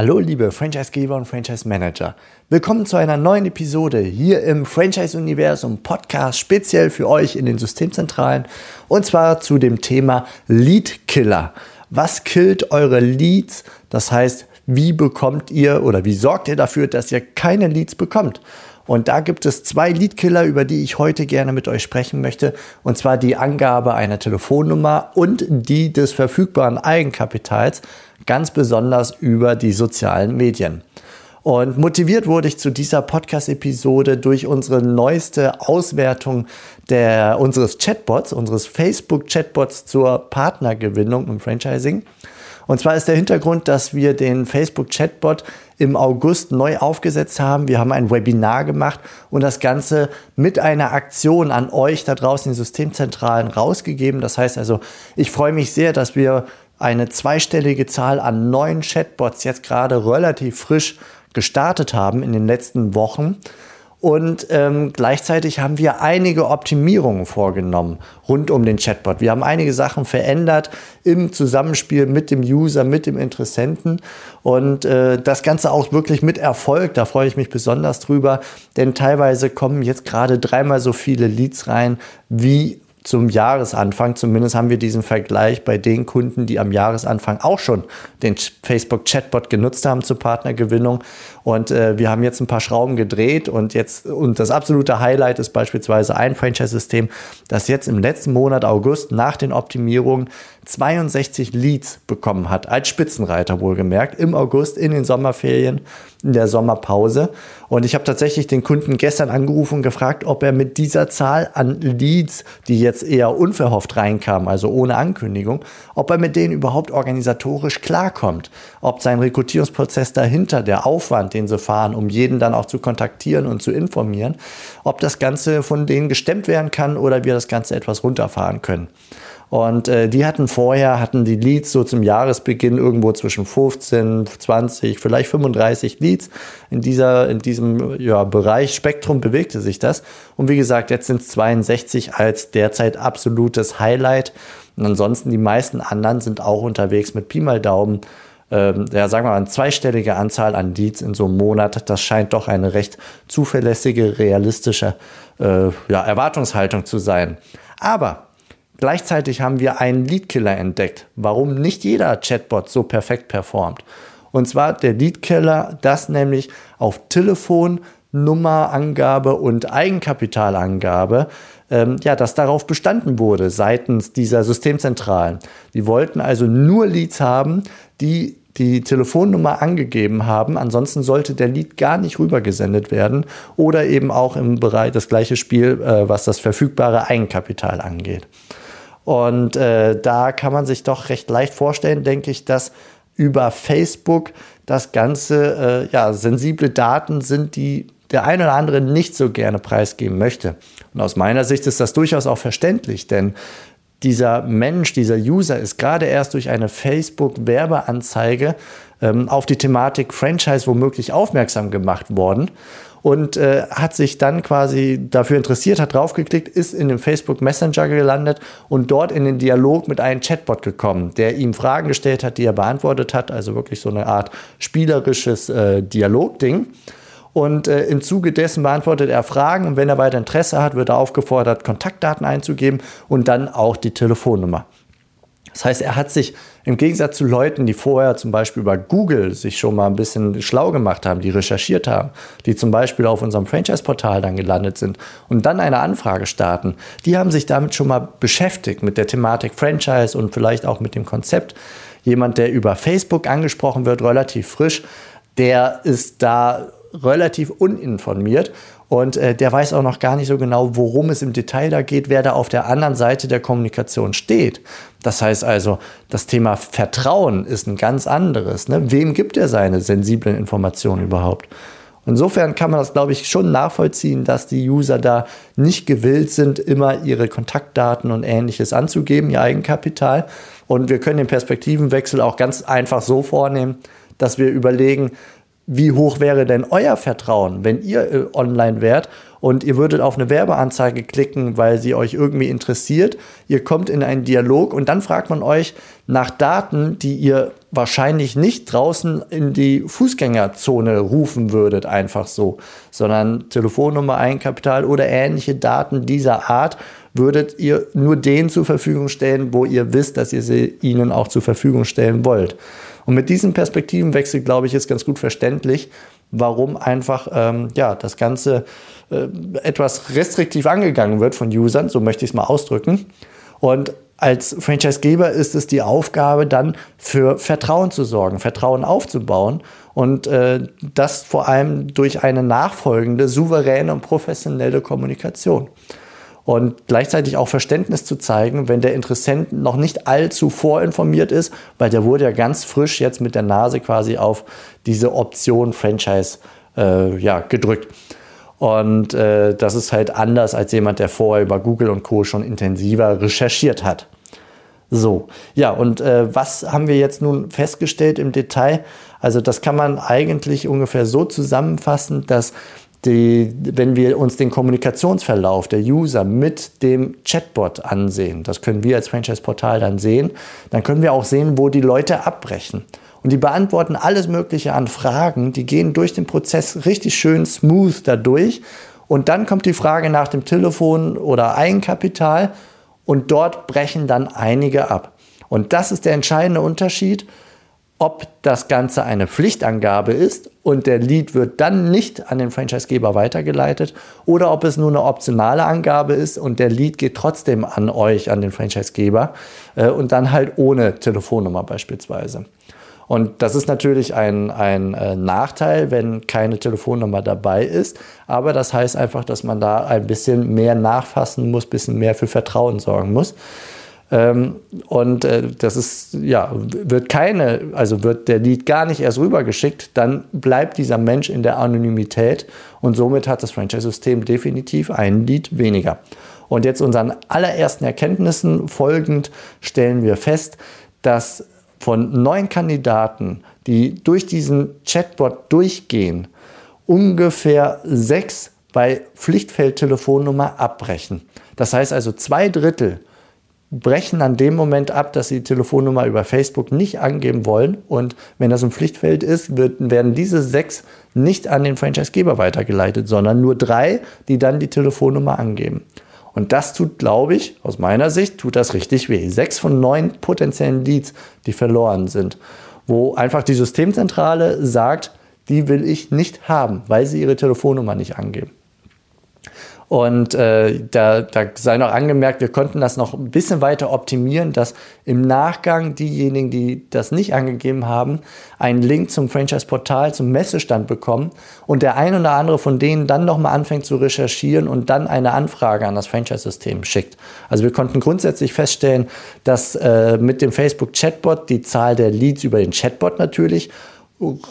Hallo liebe Franchisegeber und Franchise Manager. Willkommen zu einer neuen Episode hier im Franchise Universum Podcast speziell für euch in den Systemzentralen und zwar zu dem Thema Lead Killer. Was killt eure Leads? Das heißt, wie bekommt ihr oder wie sorgt ihr dafür, dass ihr keine Leads bekommt? Und da gibt es zwei Leadkiller, über die ich heute gerne mit euch sprechen möchte. Und zwar die Angabe einer Telefonnummer und die des verfügbaren Eigenkapitals ganz besonders über die sozialen Medien. Und motiviert wurde ich zu dieser Podcast-Episode durch unsere neueste Auswertung der, unseres Chatbots, unseres Facebook-Chatbots zur Partnergewinnung im Franchising. Und zwar ist der Hintergrund, dass wir den Facebook-Chatbot im August neu aufgesetzt haben. Wir haben ein Webinar gemacht und das Ganze mit einer Aktion an euch da draußen in Systemzentralen rausgegeben. Das heißt also, ich freue mich sehr, dass wir eine zweistellige Zahl an neuen Chatbots jetzt gerade relativ frisch gestartet haben in den letzten Wochen. Und ähm, gleichzeitig haben wir einige Optimierungen vorgenommen rund um den Chatbot. Wir haben einige Sachen verändert im Zusammenspiel mit dem User, mit dem Interessenten. Und äh, das Ganze auch wirklich mit Erfolg. Da freue ich mich besonders drüber. Denn teilweise kommen jetzt gerade dreimal so viele Leads rein wie zum Jahresanfang. Zumindest haben wir diesen Vergleich bei den Kunden, die am Jahresanfang auch schon den Facebook Chatbot genutzt haben zur Partnergewinnung. Und äh, wir haben jetzt ein paar Schrauben gedreht und jetzt, und das absolute Highlight ist beispielsweise ein Franchise-System, das jetzt im letzten Monat August nach den Optimierungen 62 Leads bekommen hat, als Spitzenreiter wohlgemerkt, im August in den Sommerferien, in der Sommerpause. Und ich habe tatsächlich den Kunden gestern angerufen und gefragt, ob er mit dieser Zahl an Leads, die jetzt eher unverhofft reinkamen, also ohne Ankündigung, ob er mit denen überhaupt organisatorisch klarkommt, ob sein Rekrutierungsprozess dahinter, der Aufwand, den sie fahren, um jeden dann auch zu kontaktieren und zu informieren, ob das Ganze von denen gestemmt werden kann oder wir das Ganze etwas runterfahren können. Und äh, die hatten vorher, hatten die Leads so zum Jahresbeginn irgendwo zwischen 15, 20, vielleicht 35 Leads. In, dieser, in diesem ja, Bereich Spektrum bewegte sich das. Und wie gesagt, jetzt sind es 62 als derzeit absolutes Highlight. Und ansonsten die meisten anderen sind auch unterwegs mit Pi mal Daumen. Ähm, ja, sagen wir mal, eine zweistellige Anzahl an Leads in so einem Monat. Das scheint doch eine recht zuverlässige, realistische äh, ja, Erwartungshaltung zu sein. Aber Gleichzeitig haben wir einen Leadkiller entdeckt, warum nicht jeder Chatbot so perfekt performt. Und zwar der Leadkiller, das nämlich auf Telefon, Nummerangabe und Eigenkapitalangabe, ähm, ja, dass darauf bestanden wurde seitens dieser Systemzentralen. Die wollten also nur Leads haben, die die Telefonnummer angegeben haben. Ansonsten sollte der Lead gar nicht rübergesendet werden oder eben auch im Bereich das gleiche Spiel, äh, was das verfügbare Eigenkapital angeht. Und äh, da kann man sich doch recht leicht vorstellen, denke ich, dass über Facebook das Ganze äh, ja, sensible Daten sind, die der eine oder andere nicht so gerne preisgeben möchte. Und aus meiner Sicht ist das durchaus auch verständlich, denn dieser Mensch, dieser User ist gerade erst durch eine Facebook-Werbeanzeige ähm, auf die Thematik Franchise womöglich aufmerksam gemacht worden und äh, hat sich dann quasi dafür interessiert, hat draufgeklickt, ist in den Facebook Messenger gelandet und dort in den Dialog mit einem Chatbot gekommen, der ihm Fragen gestellt hat, die er beantwortet hat, also wirklich so eine Art spielerisches äh, Dialogding. Und äh, im Zuge dessen beantwortet er Fragen und wenn er weiter Interesse hat, wird er aufgefordert, Kontaktdaten einzugeben und dann auch die Telefonnummer. Das heißt, er hat sich im Gegensatz zu Leuten, die vorher zum Beispiel über Google sich schon mal ein bisschen schlau gemacht haben, die recherchiert haben, die zum Beispiel auf unserem Franchise-Portal dann gelandet sind und dann eine Anfrage starten, die haben sich damit schon mal beschäftigt, mit der Thematik Franchise und vielleicht auch mit dem Konzept. Jemand, der über Facebook angesprochen wird, relativ frisch, der ist da relativ uninformiert und äh, der weiß auch noch gar nicht so genau, worum es im Detail da geht, wer da auf der anderen Seite der Kommunikation steht. Das heißt also, das Thema Vertrauen ist ein ganz anderes. Ne? Wem gibt er seine sensiblen Informationen überhaupt? Insofern kann man das, glaube ich, schon nachvollziehen, dass die User da nicht gewillt sind, immer ihre Kontaktdaten und ähnliches anzugeben, ihr Eigenkapital. Und wir können den Perspektivenwechsel auch ganz einfach so vornehmen, dass wir überlegen, wie hoch wäre denn euer Vertrauen, wenn ihr äh, online wärt und ihr würdet auf eine Werbeanzeige klicken, weil sie euch irgendwie interessiert. Ihr kommt in einen Dialog und dann fragt man euch nach Daten, die ihr wahrscheinlich nicht draußen in die Fußgängerzone rufen würdet, einfach so, sondern Telefonnummer, Eigenkapital oder ähnliche Daten dieser Art würdet ihr nur denen zur Verfügung stellen, wo ihr wisst, dass ihr sie ihnen auch zur Verfügung stellen wollt. Und mit diesem Perspektivenwechsel, glaube ich, ist ganz gut verständlich, warum einfach ähm, ja, das Ganze äh, etwas restriktiv angegangen wird von Usern, so möchte ich es mal ausdrücken. Und als Franchisegeber ist es die Aufgabe, dann für Vertrauen zu sorgen, Vertrauen aufzubauen und äh, das vor allem durch eine nachfolgende, souveräne und professionelle Kommunikation und gleichzeitig auch Verständnis zu zeigen, wenn der Interessent noch nicht allzu vorinformiert ist, weil der wurde ja ganz frisch jetzt mit der Nase quasi auf diese Option Franchise äh, ja, gedrückt. Und äh, das ist halt anders als jemand, der vorher über Google und Co. schon intensiver recherchiert hat. So, ja, und äh, was haben wir jetzt nun festgestellt im Detail? Also das kann man eigentlich ungefähr so zusammenfassen, dass die, wenn wir uns den Kommunikationsverlauf der User mit dem Chatbot ansehen, das können wir als Franchise-Portal dann sehen, dann können wir auch sehen, wo die Leute abbrechen. Und die beantworten alles Mögliche an Fragen, die gehen durch den Prozess richtig schön smooth dadurch. Und dann kommt die Frage nach dem Telefon oder Eigenkapital und dort brechen dann einige ab. Und das ist der entscheidende Unterschied ob das Ganze eine Pflichtangabe ist und der Lead wird dann nicht an den Franchisegeber weitergeleitet oder ob es nur eine optionale Angabe ist und der Lead geht trotzdem an euch, an den Franchisegeber äh, und dann halt ohne Telefonnummer beispielsweise. Und das ist natürlich ein, ein äh, Nachteil, wenn keine Telefonnummer dabei ist. Aber das heißt einfach, dass man da ein bisschen mehr nachfassen muss, bisschen mehr für Vertrauen sorgen muss. Ähm, und äh, das ist, ja, wird keine, also wird der Lead gar nicht erst rübergeschickt, dann bleibt dieser Mensch in der Anonymität und somit hat das Franchise-System definitiv einen Lead weniger. Und jetzt unseren allerersten Erkenntnissen folgend stellen wir fest, dass von neun Kandidaten, die durch diesen Chatbot durchgehen, ungefähr sechs bei Pflichtfeldtelefonnummer abbrechen. Das heißt also zwei Drittel brechen an dem Moment ab, dass sie die Telefonnummer über Facebook nicht angeben wollen. Und wenn das ein Pflichtfeld ist, wird, werden diese sechs nicht an den Franchisegeber weitergeleitet, sondern nur drei, die dann die Telefonnummer angeben. Und das tut, glaube ich, aus meiner Sicht, tut das richtig weh. Sechs von neun potenziellen Leads, die verloren sind, wo einfach die Systemzentrale sagt, die will ich nicht haben, weil sie ihre Telefonnummer nicht angeben. Und äh, da, da sei noch angemerkt, wir konnten das noch ein bisschen weiter optimieren, dass im Nachgang diejenigen, die das nicht angegeben haben, einen Link zum Franchise-Portal, zum Messestand bekommen und der ein oder andere von denen dann nochmal anfängt zu recherchieren und dann eine Anfrage an das Franchise-System schickt. Also wir konnten grundsätzlich feststellen, dass äh, mit dem Facebook-Chatbot die Zahl der Leads über den Chatbot natürlich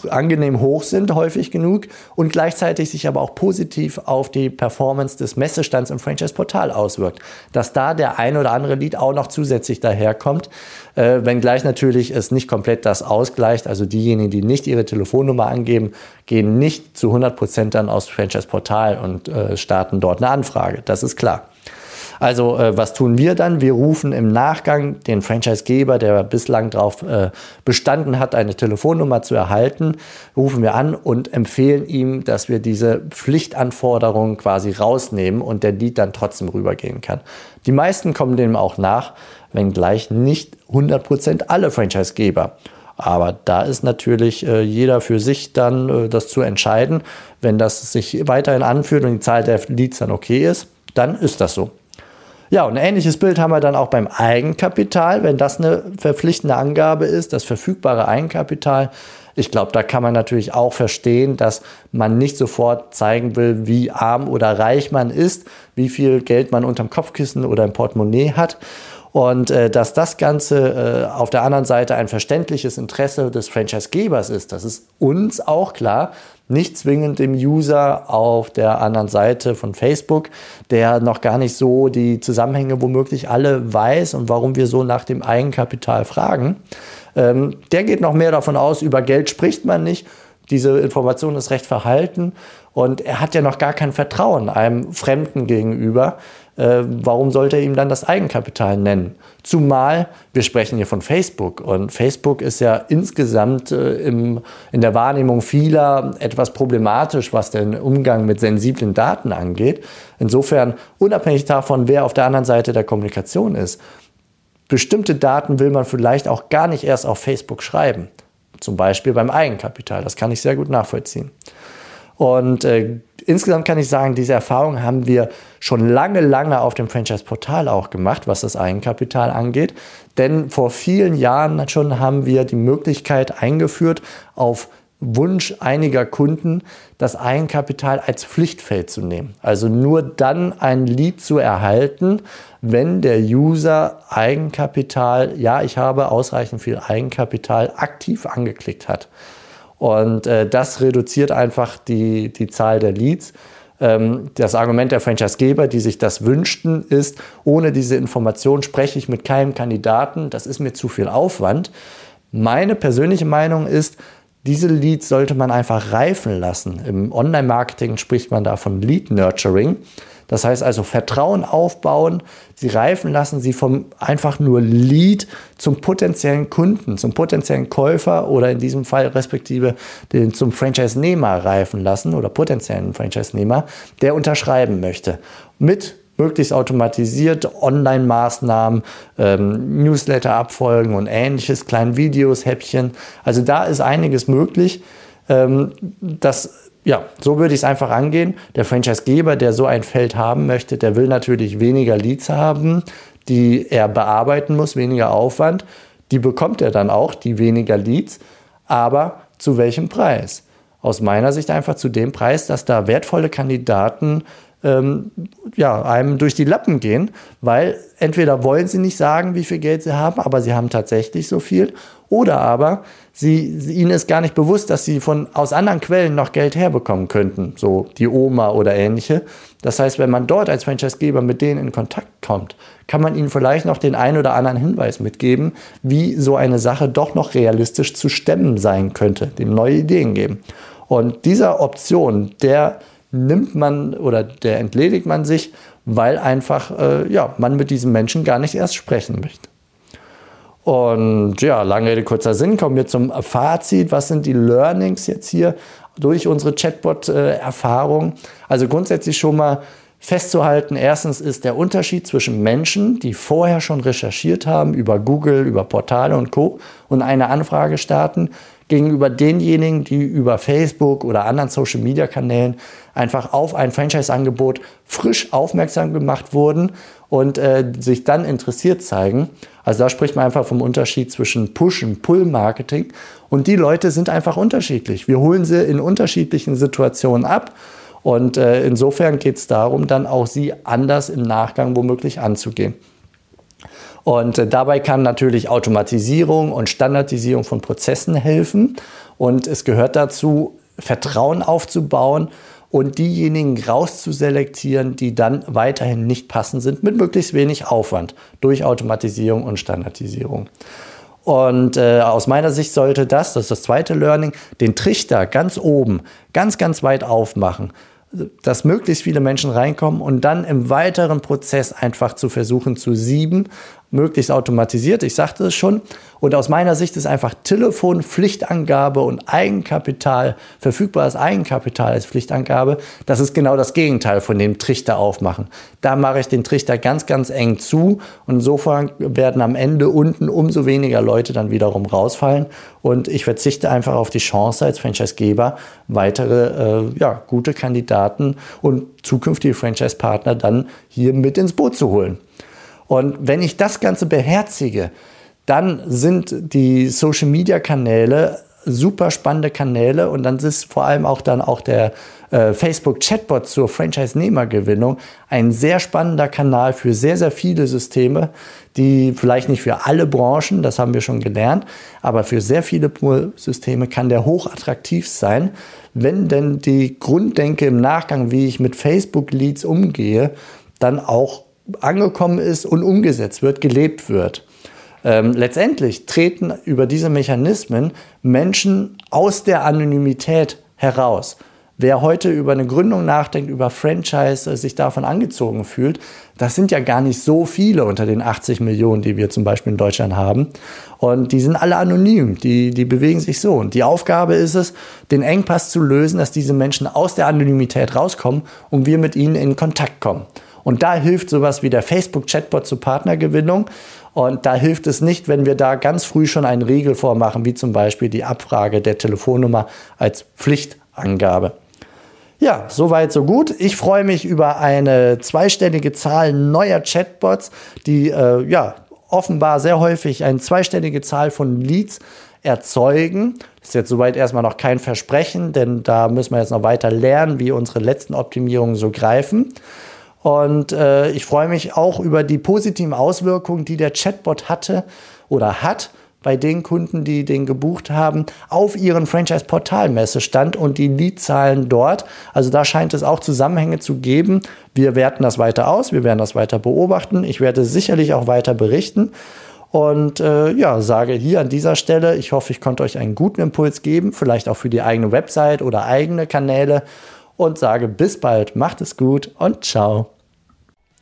angenehm hoch sind, häufig genug, und gleichzeitig sich aber auch positiv auf die Performance des Messestands im Franchise-Portal auswirkt. Dass da der ein oder andere Lead auch noch zusätzlich daherkommt, äh, wenngleich natürlich es nicht komplett das ausgleicht. Also diejenigen, die nicht ihre Telefonnummer angeben, gehen nicht zu 100 Prozent dann aus Franchise-Portal und äh, starten dort eine Anfrage. Das ist klar. Also äh, was tun wir dann? Wir rufen im Nachgang den Franchisegeber, der bislang darauf äh, bestanden hat, eine Telefonnummer zu erhalten, rufen wir an und empfehlen ihm, dass wir diese Pflichtanforderungen quasi rausnehmen und der Lead dann trotzdem rübergehen kann. Die meisten kommen dem auch nach, wenngleich nicht 100% alle Franchisegeber. Aber da ist natürlich äh, jeder für sich dann äh, das zu entscheiden. Wenn das sich weiterhin anfühlt und die Zahl der Leads dann okay ist, dann ist das so. Ja, und ein ähnliches Bild haben wir dann auch beim Eigenkapital, wenn das eine verpflichtende Angabe ist, das verfügbare Eigenkapital. Ich glaube, da kann man natürlich auch verstehen, dass man nicht sofort zeigen will, wie arm oder reich man ist, wie viel Geld man unterm Kopfkissen oder im Portemonnaie hat. Und äh, dass das Ganze äh, auf der anderen Seite ein verständliches Interesse des Franchisegebers ist, das ist uns auch klar. Nicht zwingend dem User auf der anderen Seite von Facebook, der noch gar nicht so die Zusammenhänge womöglich alle weiß und warum wir so nach dem Eigenkapital fragen. Ähm, der geht noch mehr davon aus, über Geld spricht man nicht. Diese Information ist recht verhalten und er hat ja noch gar kein Vertrauen einem Fremden gegenüber. Äh, warum sollte er ihm dann das Eigenkapital nennen? Zumal wir sprechen hier von Facebook und Facebook ist ja insgesamt äh, im, in der Wahrnehmung vieler etwas problematisch, was den Umgang mit sensiblen Daten angeht. Insofern, unabhängig davon, wer auf der anderen Seite der Kommunikation ist, bestimmte Daten will man vielleicht auch gar nicht erst auf Facebook schreiben. Zum Beispiel beim Eigenkapital. Das kann ich sehr gut nachvollziehen. Und äh, insgesamt kann ich sagen, diese Erfahrung haben wir schon lange, lange auf dem Franchise-Portal auch gemacht, was das Eigenkapital angeht. Denn vor vielen Jahren schon haben wir die Möglichkeit eingeführt, auf Wunsch einiger Kunden, das Eigenkapital als Pflichtfeld zu nehmen. Also nur dann ein Lead zu erhalten, wenn der User Eigenkapital, ja, ich habe ausreichend viel Eigenkapital aktiv angeklickt hat. Und äh, das reduziert einfach die, die Zahl der Leads. Ähm, das Argument der Franchisegeber, die sich das wünschten, ist, ohne diese Information spreche ich mit keinem Kandidaten, das ist mir zu viel Aufwand. Meine persönliche Meinung ist, diese Leads sollte man einfach reifen lassen. Im Online-Marketing spricht man da von Lead-Nurturing. Das heißt also Vertrauen aufbauen, sie reifen lassen, sie vom einfach nur Lead zum potenziellen Kunden, zum potenziellen Käufer oder in diesem Fall respektive den, zum Franchise-Nehmer reifen lassen oder potenziellen Franchise-Nehmer, der unterschreiben möchte. Mit möglichst automatisiert Online-Maßnahmen, ähm, Newsletter-Abfolgen und ähnliches, kleinen Videos, Häppchen. Also da ist einiges möglich. Ähm, das ja, so würde ich es einfach angehen. Der Franchisegeber, der so ein Feld haben möchte, der will natürlich weniger Leads haben, die er bearbeiten muss, weniger Aufwand. Die bekommt er dann auch, die weniger Leads. Aber zu welchem Preis? Aus meiner Sicht einfach zu dem Preis, dass da wertvolle Kandidaten ähm, ja, einem durch die Lappen gehen, weil entweder wollen sie nicht sagen, wie viel Geld sie haben, aber sie haben tatsächlich so viel, oder aber sie, ihnen ist gar nicht bewusst, dass sie von aus anderen Quellen noch Geld herbekommen könnten, so die Oma oder ähnliche. Das heißt, wenn man dort als Franchisegeber mit denen in Kontakt kommt, kann man ihnen vielleicht noch den einen oder anderen Hinweis mitgeben, wie so eine Sache doch noch realistisch zu stemmen sein könnte, dem neue Ideen geben. Und dieser Option, der nimmt man oder der entledigt man sich, weil einfach äh, ja, man mit diesem Menschen gar nicht erst sprechen möchte. Und ja, lange Rede, kurzer Sinn, kommen wir zum Fazit. Was sind die Learnings jetzt hier durch unsere Chatbot-Erfahrung? Also grundsätzlich schon mal festzuhalten, erstens ist der Unterschied zwischen Menschen, die vorher schon recherchiert haben über Google, über Portale und Co. und eine Anfrage starten, gegenüber denjenigen, die über Facebook oder anderen Social-Media-Kanälen einfach auf ein Franchise-Angebot frisch aufmerksam gemacht wurden und äh, sich dann interessiert zeigen. Also da spricht man einfach vom Unterschied zwischen Push- und Pull-Marketing. Und die Leute sind einfach unterschiedlich. Wir holen sie in unterschiedlichen Situationen ab. Und äh, insofern geht es darum, dann auch sie anders im Nachgang womöglich anzugehen. Und äh, dabei kann natürlich Automatisierung und Standardisierung von Prozessen helfen. Und es gehört dazu, Vertrauen aufzubauen und diejenigen rauszuselektieren, die dann weiterhin nicht passend sind, mit möglichst wenig Aufwand durch Automatisierung und Standardisierung. Und äh, aus meiner Sicht sollte das, das ist das zweite Learning, den Trichter ganz oben, ganz, ganz weit aufmachen dass möglichst viele Menschen reinkommen und dann im weiteren Prozess einfach zu versuchen zu sieben möglichst automatisiert, ich sagte es schon. Und aus meiner Sicht ist einfach Telefon, Pflichtangabe und Eigenkapital, verfügbares Eigenkapital als Pflichtangabe, das ist genau das Gegenteil von dem Trichter aufmachen. Da mache ich den Trichter ganz, ganz eng zu und insofern werden am Ende unten umso weniger Leute dann wiederum rausfallen und ich verzichte einfach auf die Chance als Franchisegeber, weitere äh, ja, gute Kandidaten und zukünftige Franchise-Partner dann hier mit ins Boot zu holen. Und wenn ich das Ganze beherzige, dann sind die Social-Media-Kanäle super spannende Kanäle und dann ist vor allem auch dann auch der äh, Facebook Chatbot zur Franchise-Nehmergewinnung ein sehr spannender Kanal für sehr, sehr viele Systeme, die vielleicht nicht für alle Branchen, das haben wir schon gelernt, aber für sehr viele Systeme kann der hochattraktiv sein, wenn denn die Grunddenke im Nachgang, wie ich mit Facebook-Leads umgehe, dann auch angekommen ist und umgesetzt wird, gelebt wird. Ähm, letztendlich treten über diese Mechanismen Menschen aus der Anonymität heraus. Wer heute über eine Gründung nachdenkt, über Franchise, äh, sich davon angezogen fühlt, das sind ja gar nicht so viele unter den 80 Millionen, die wir zum Beispiel in Deutschland haben. Und die sind alle anonym, die, die bewegen sich so. Und die Aufgabe ist es, den Engpass zu lösen, dass diese Menschen aus der Anonymität rauskommen und wir mit ihnen in Kontakt kommen. Und da hilft sowas wie der Facebook-Chatbot zur Partnergewinnung. Und da hilft es nicht, wenn wir da ganz früh schon einen Riegel vormachen, wie zum Beispiel die Abfrage der Telefonnummer als Pflichtangabe. Ja, soweit, so gut. Ich freue mich über eine zweistellige Zahl neuer Chatbots, die äh, ja offenbar sehr häufig eine zweistellige Zahl von Leads erzeugen. Ist jetzt soweit erstmal noch kein Versprechen, denn da müssen wir jetzt noch weiter lernen, wie unsere letzten Optimierungen so greifen. Und äh, ich freue mich auch über die positiven Auswirkungen, die der Chatbot hatte oder hat bei den Kunden, die den gebucht haben, auf ihren Franchise-Portal-Messestand und die Leadzahlen dort. Also da scheint es auch Zusammenhänge zu geben. Wir werten das weiter aus, wir werden das weiter beobachten. Ich werde sicherlich auch weiter berichten. Und äh, ja, sage hier an dieser Stelle, ich hoffe, ich konnte euch einen guten Impuls geben, vielleicht auch für die eigene Website oder eigene Kanäle. Und sage bis bald, macht es gut und ciao.